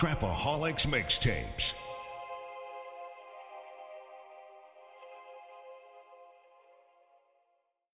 Trapaholics Mixtapes.